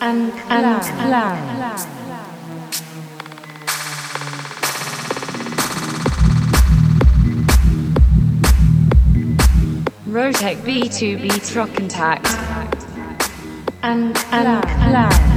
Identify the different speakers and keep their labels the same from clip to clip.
Speaker 1: and and cloud. ROWTEC B2B Trockentakt and AnKlang.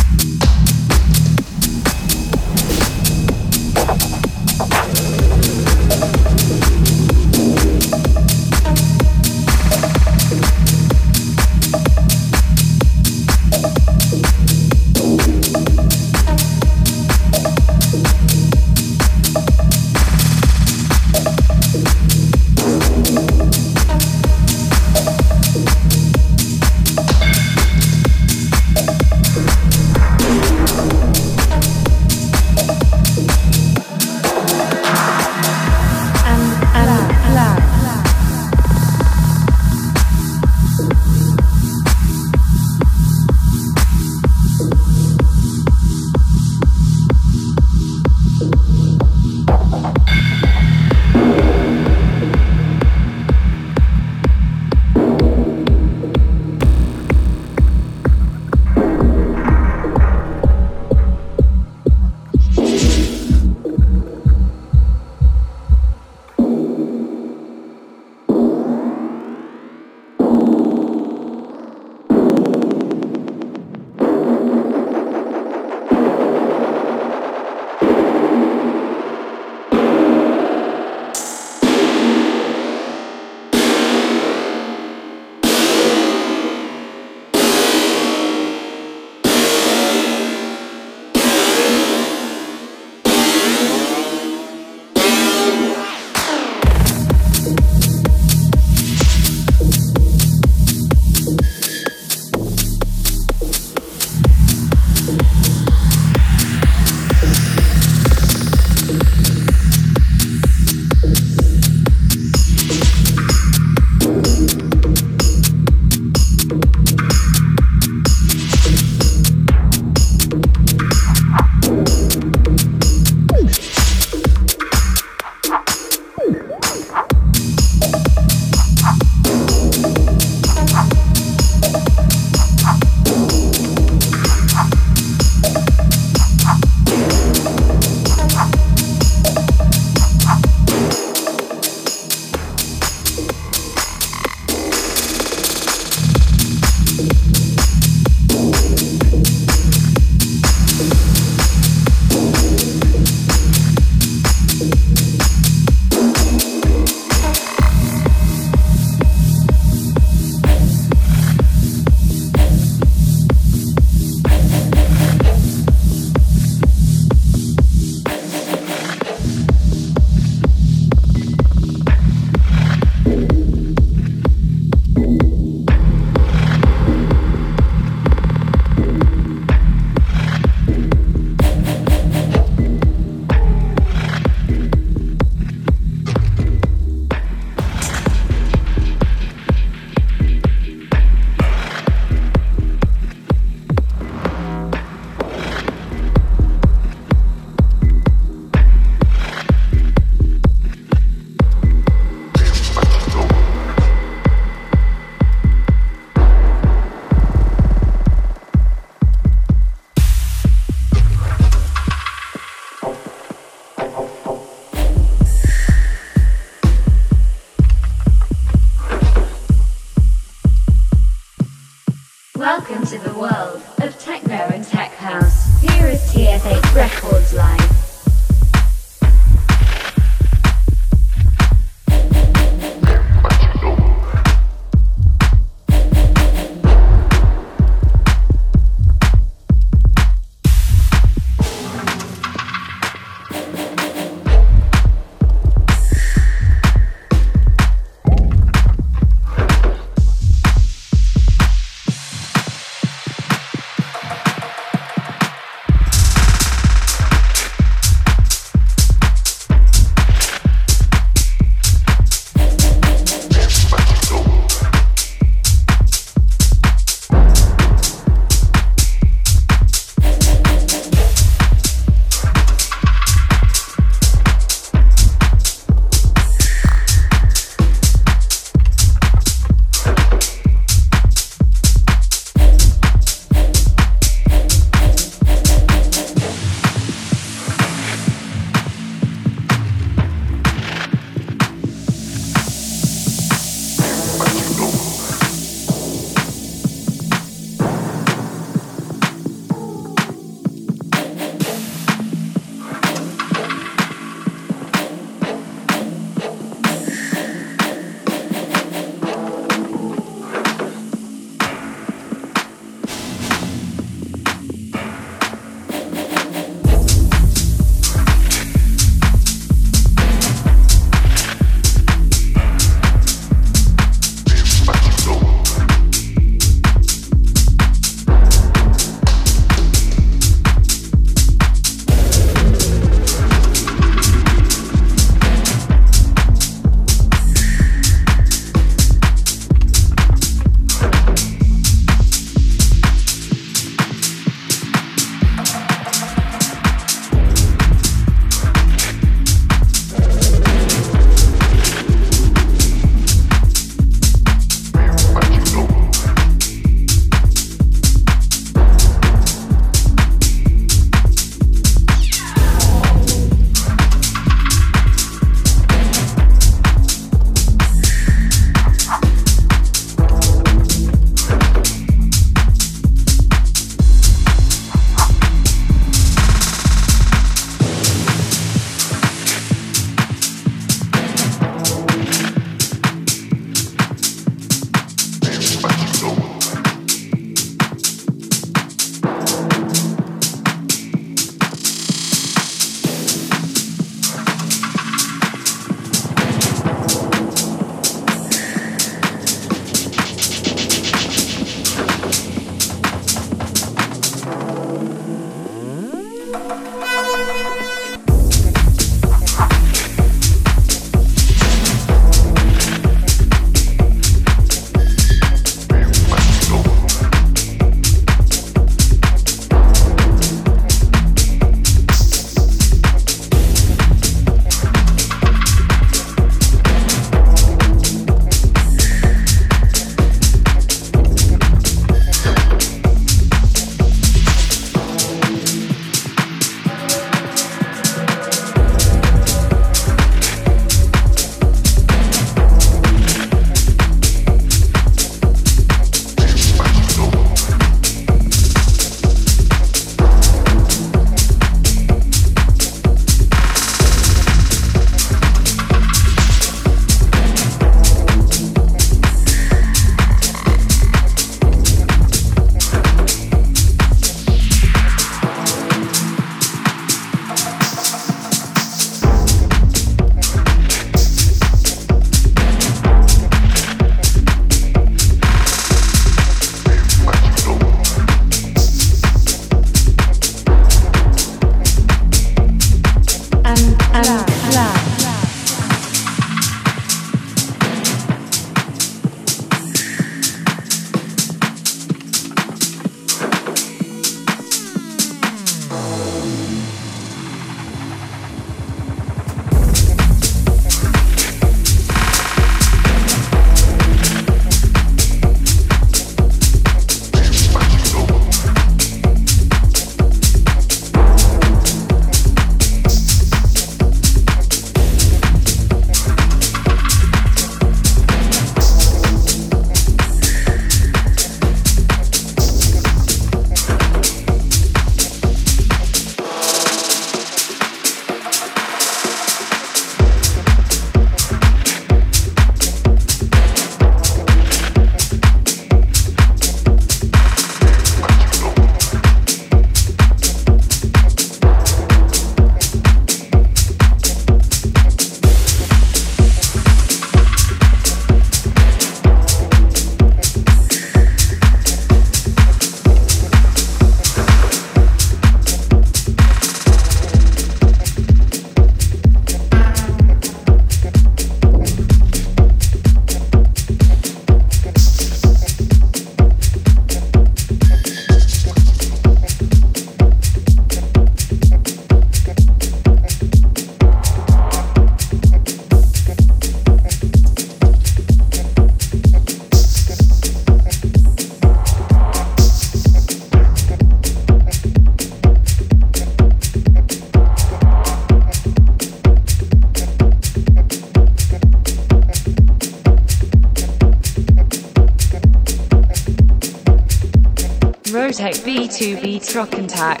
Speaker 1: B2B Trockentakt,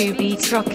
Speaker 1: Protect B2B Truck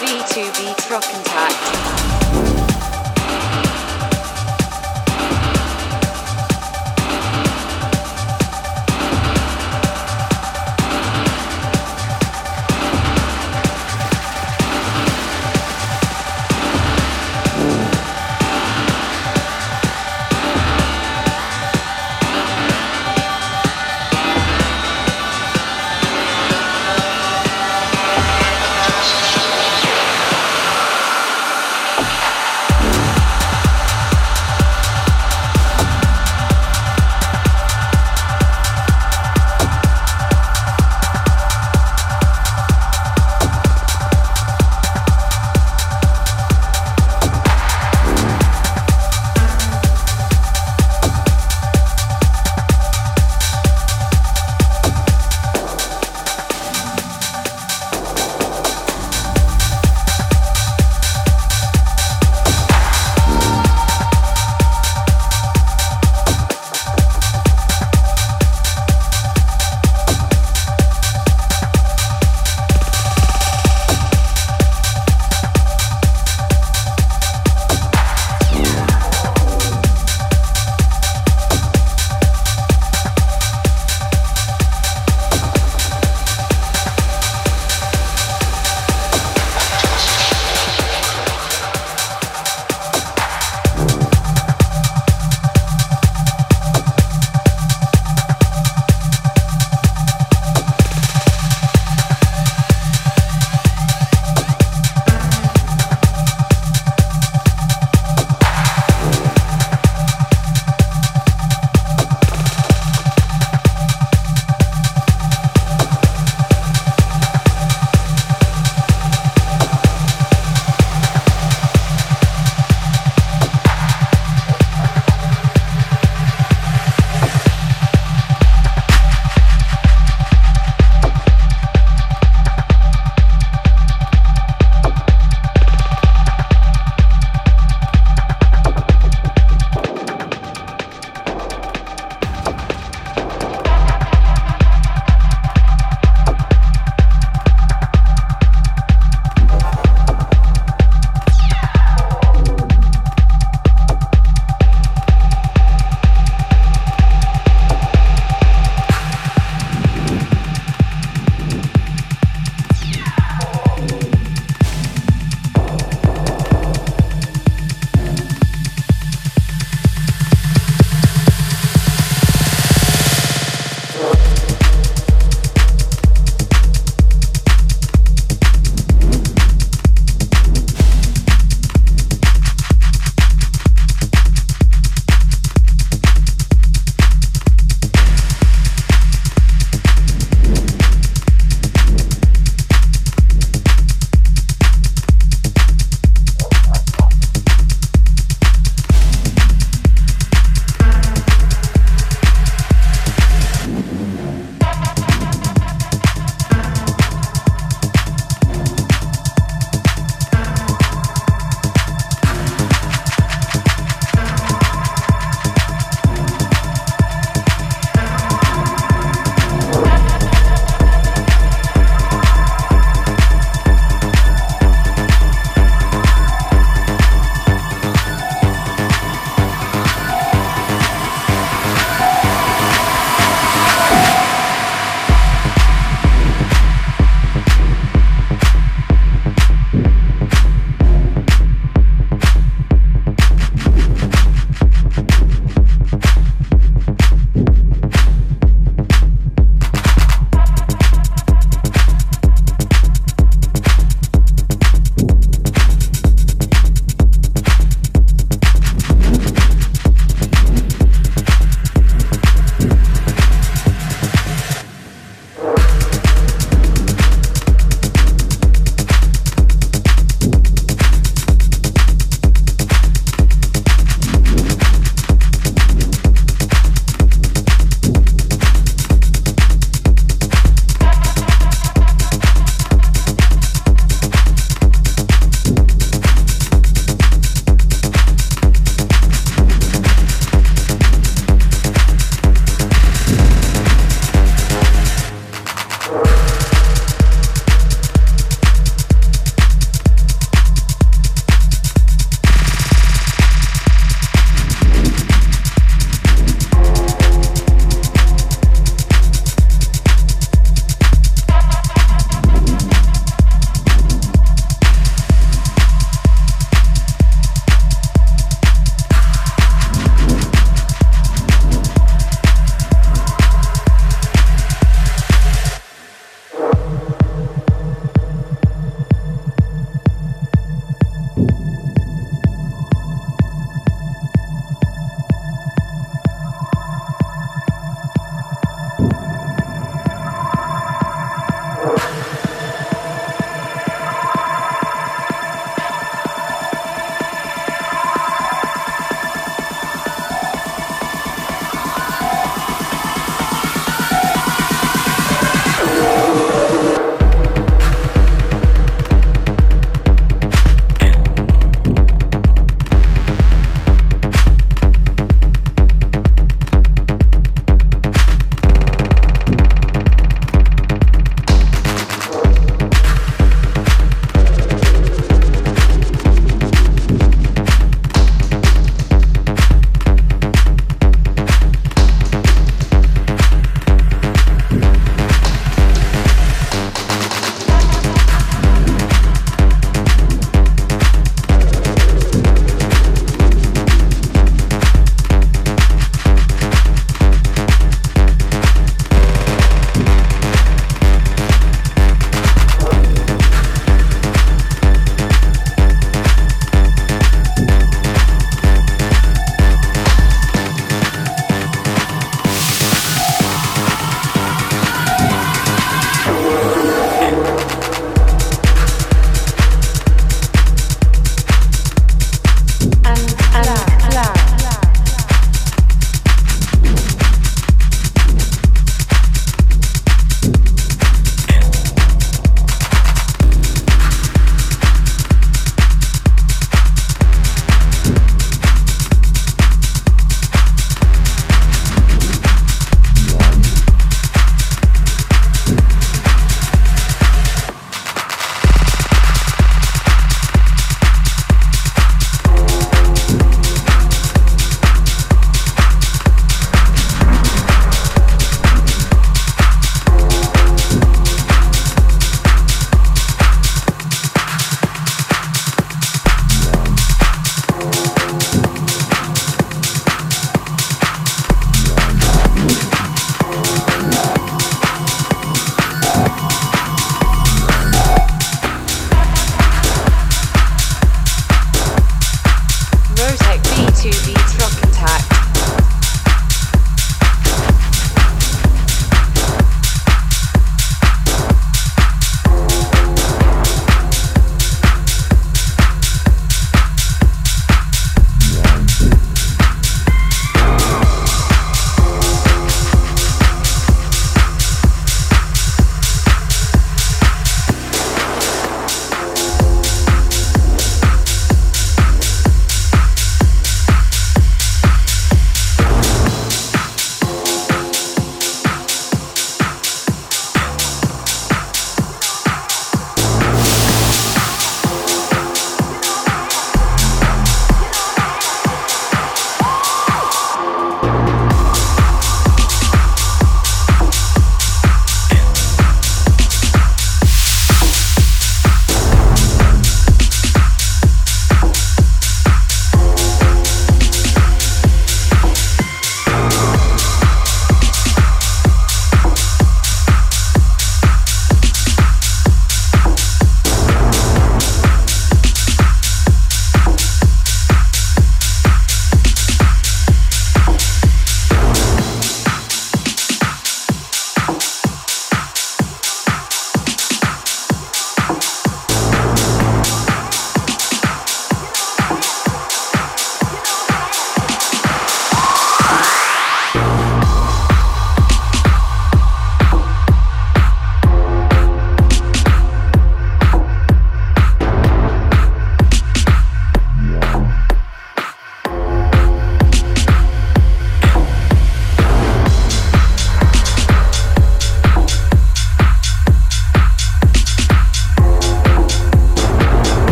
Speaker 2: b2b
Speaker 1: Trockentakt.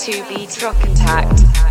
Speaker 1: to be
Speaker 2: Trockentakt.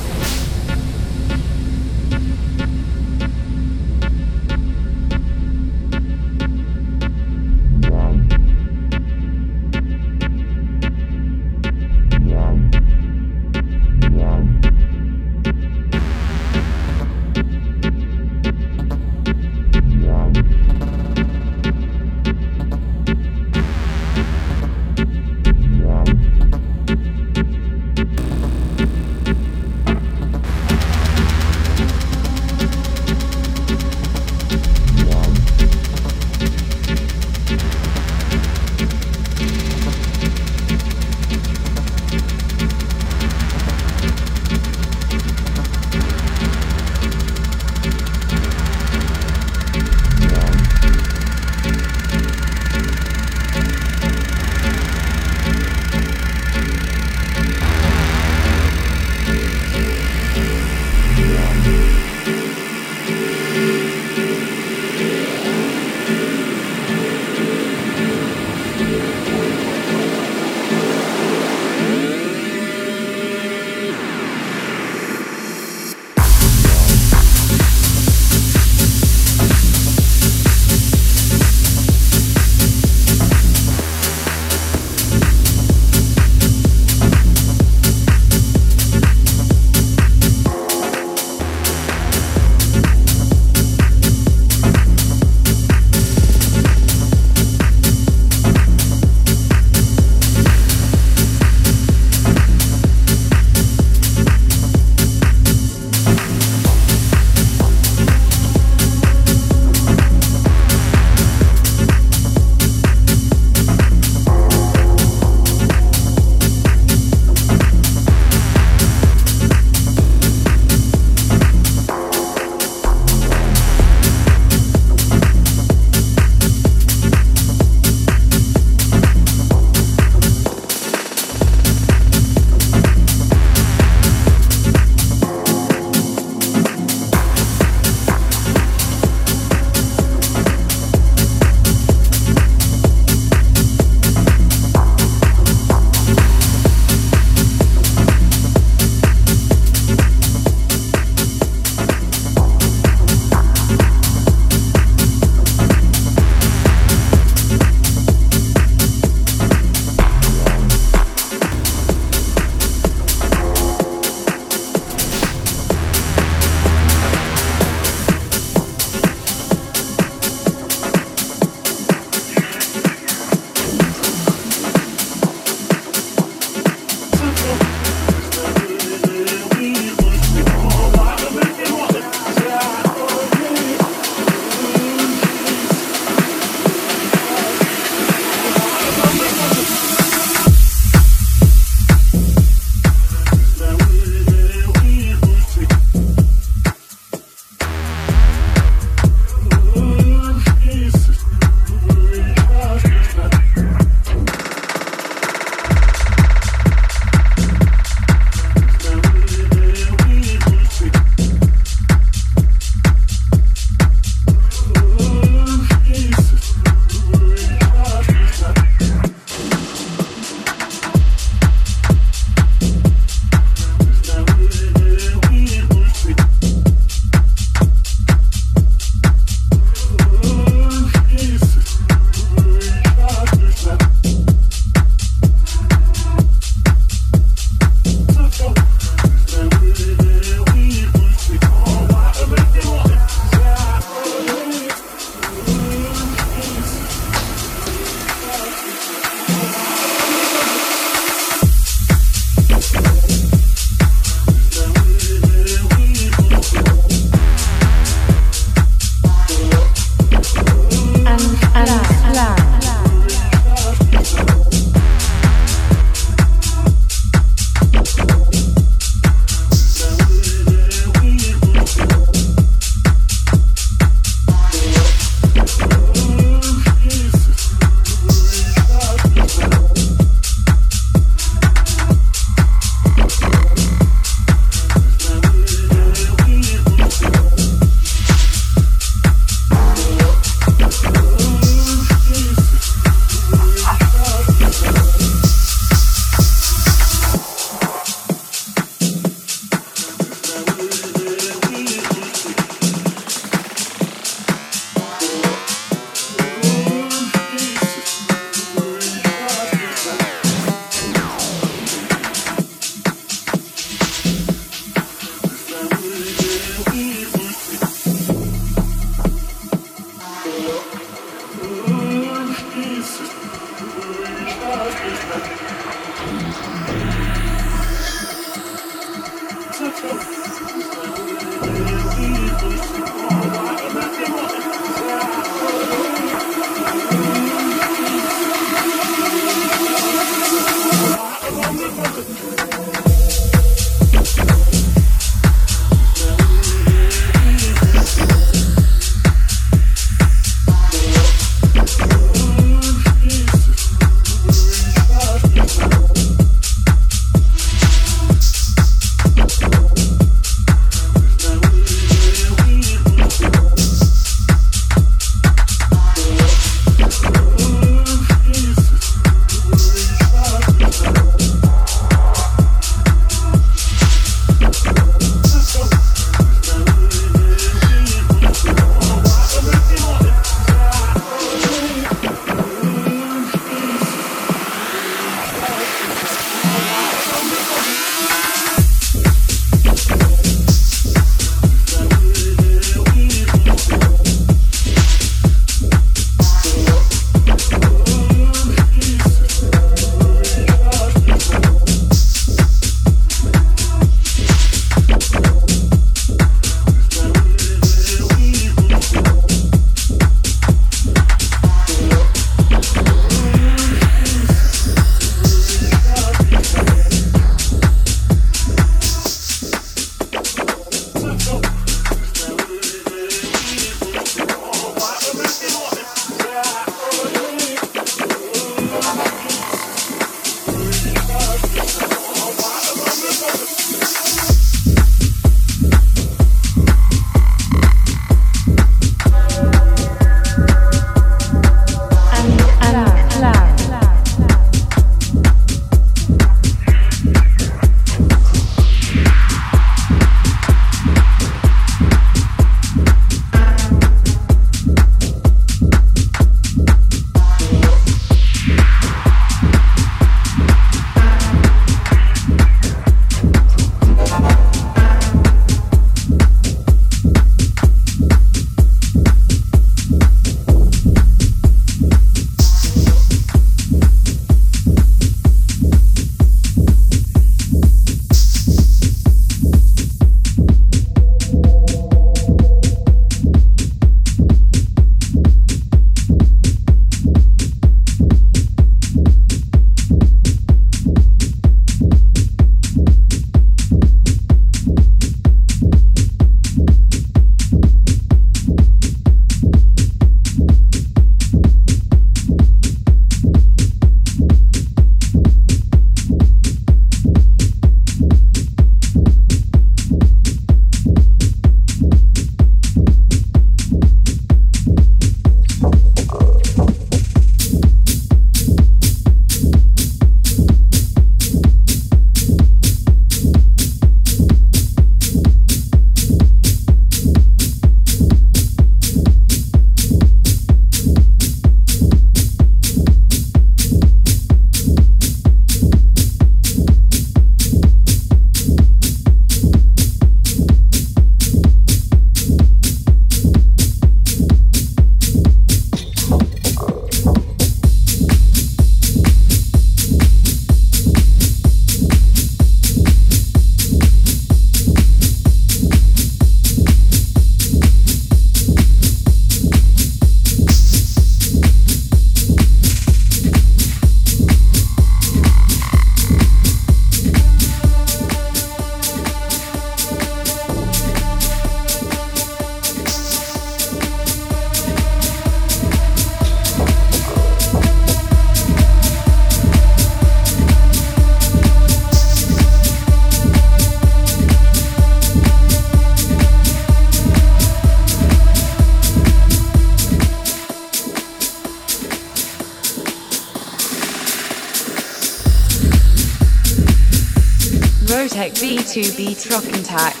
Speaker 2: B2B
Speaker 1: Trockentakt.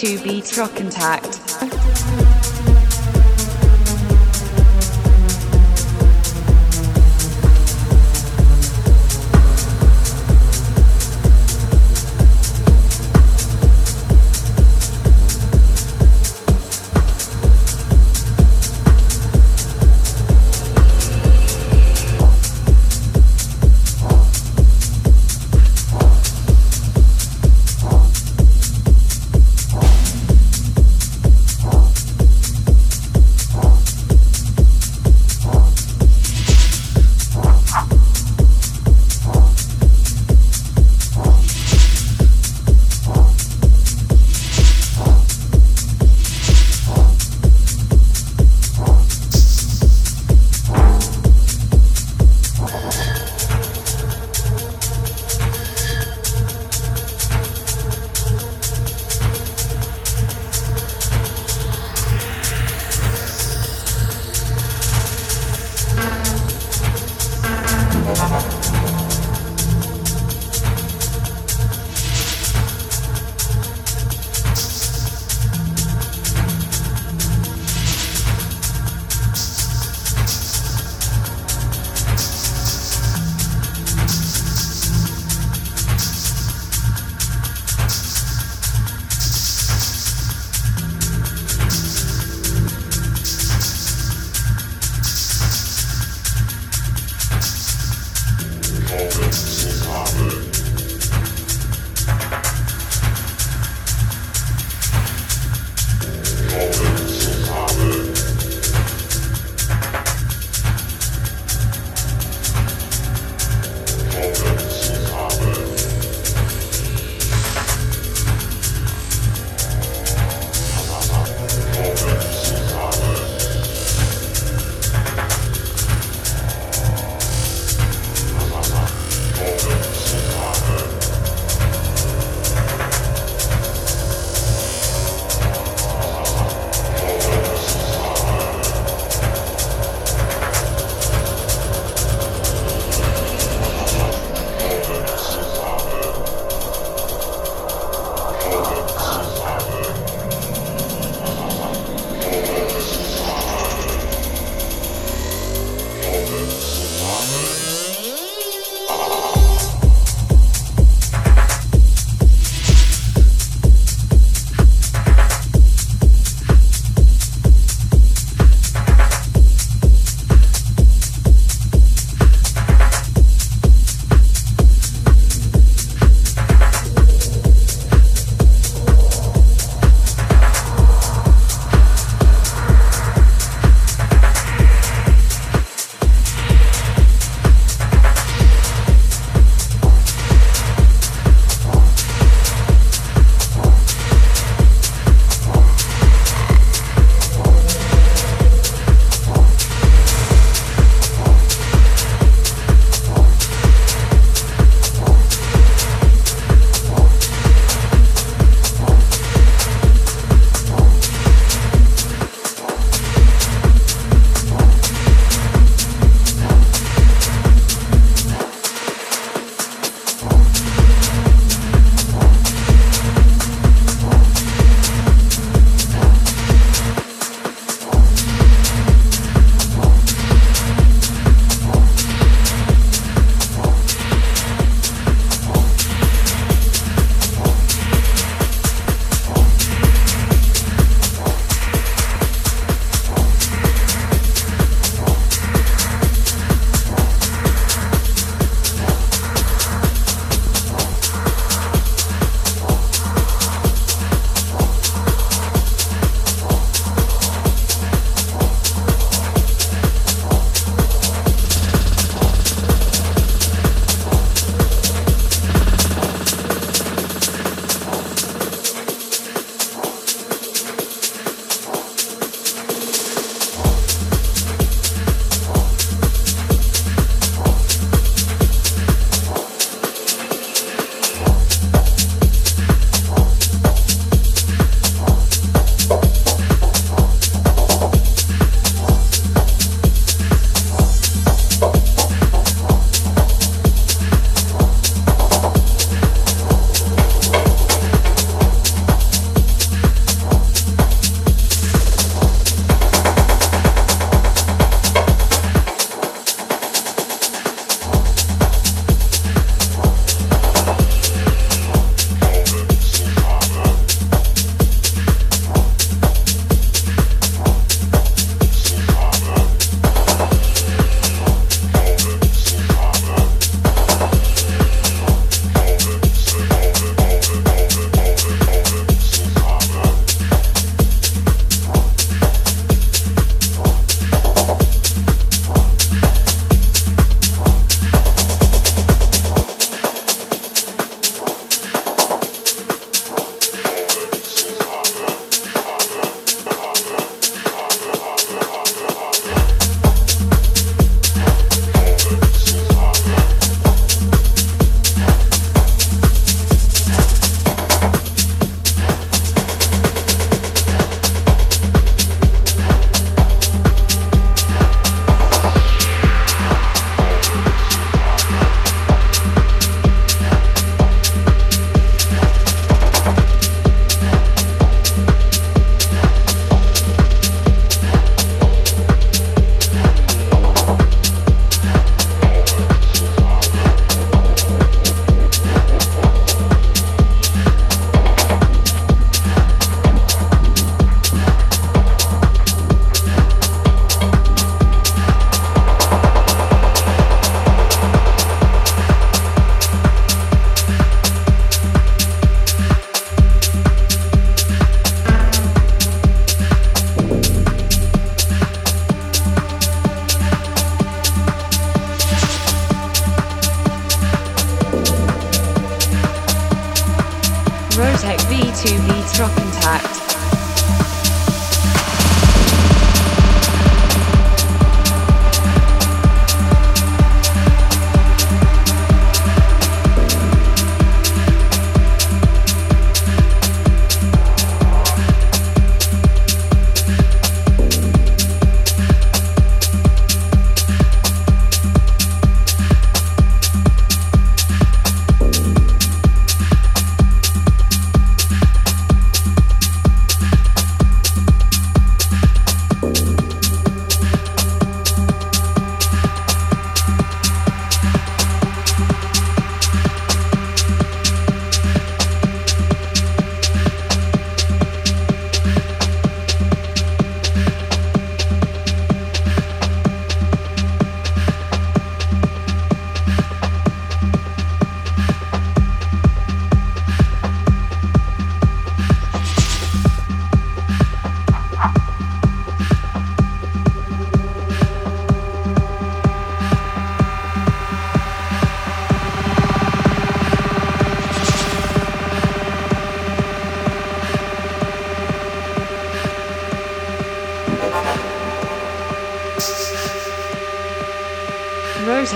Speaker 1: V2 Beats Rock Contact. ROWTEC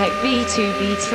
Speaker 1: ROWTEC V2 beats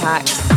Speaker 3: attack.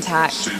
Speaker 3: B2B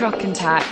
Speaker 3: Truck.
Speaker 1: And.